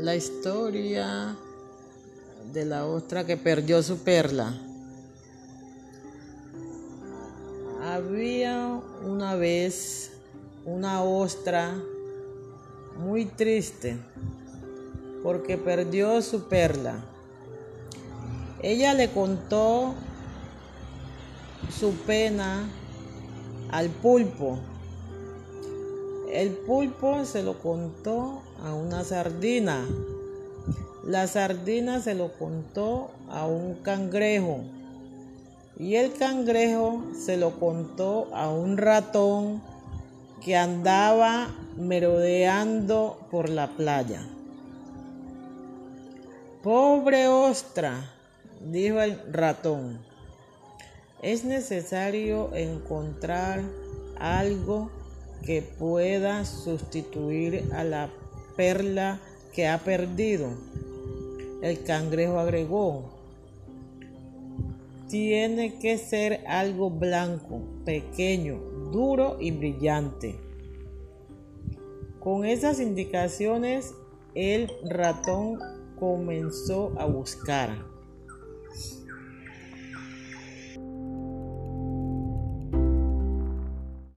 la historia de la ostra que perdió su perla. Había una vez una ostra muy triste porque perdió su perla. Ella le contó su pena al pulpo. El pulpo se lo contó a una sardina. La sardina se lo contó a un cangrejo. Y el cangrejo se lo contó a un ratón que andaba merodeando por la playa. Pobre ostra, dijo el ratón, es necesario encontrar algo que pueda sustituir a la perla que ha perdido. El cangrejo agregó, tiene que ser algo blanco, pequeño, duro y brillante. Con esas indicaciones, el ratón comenzó a buscar.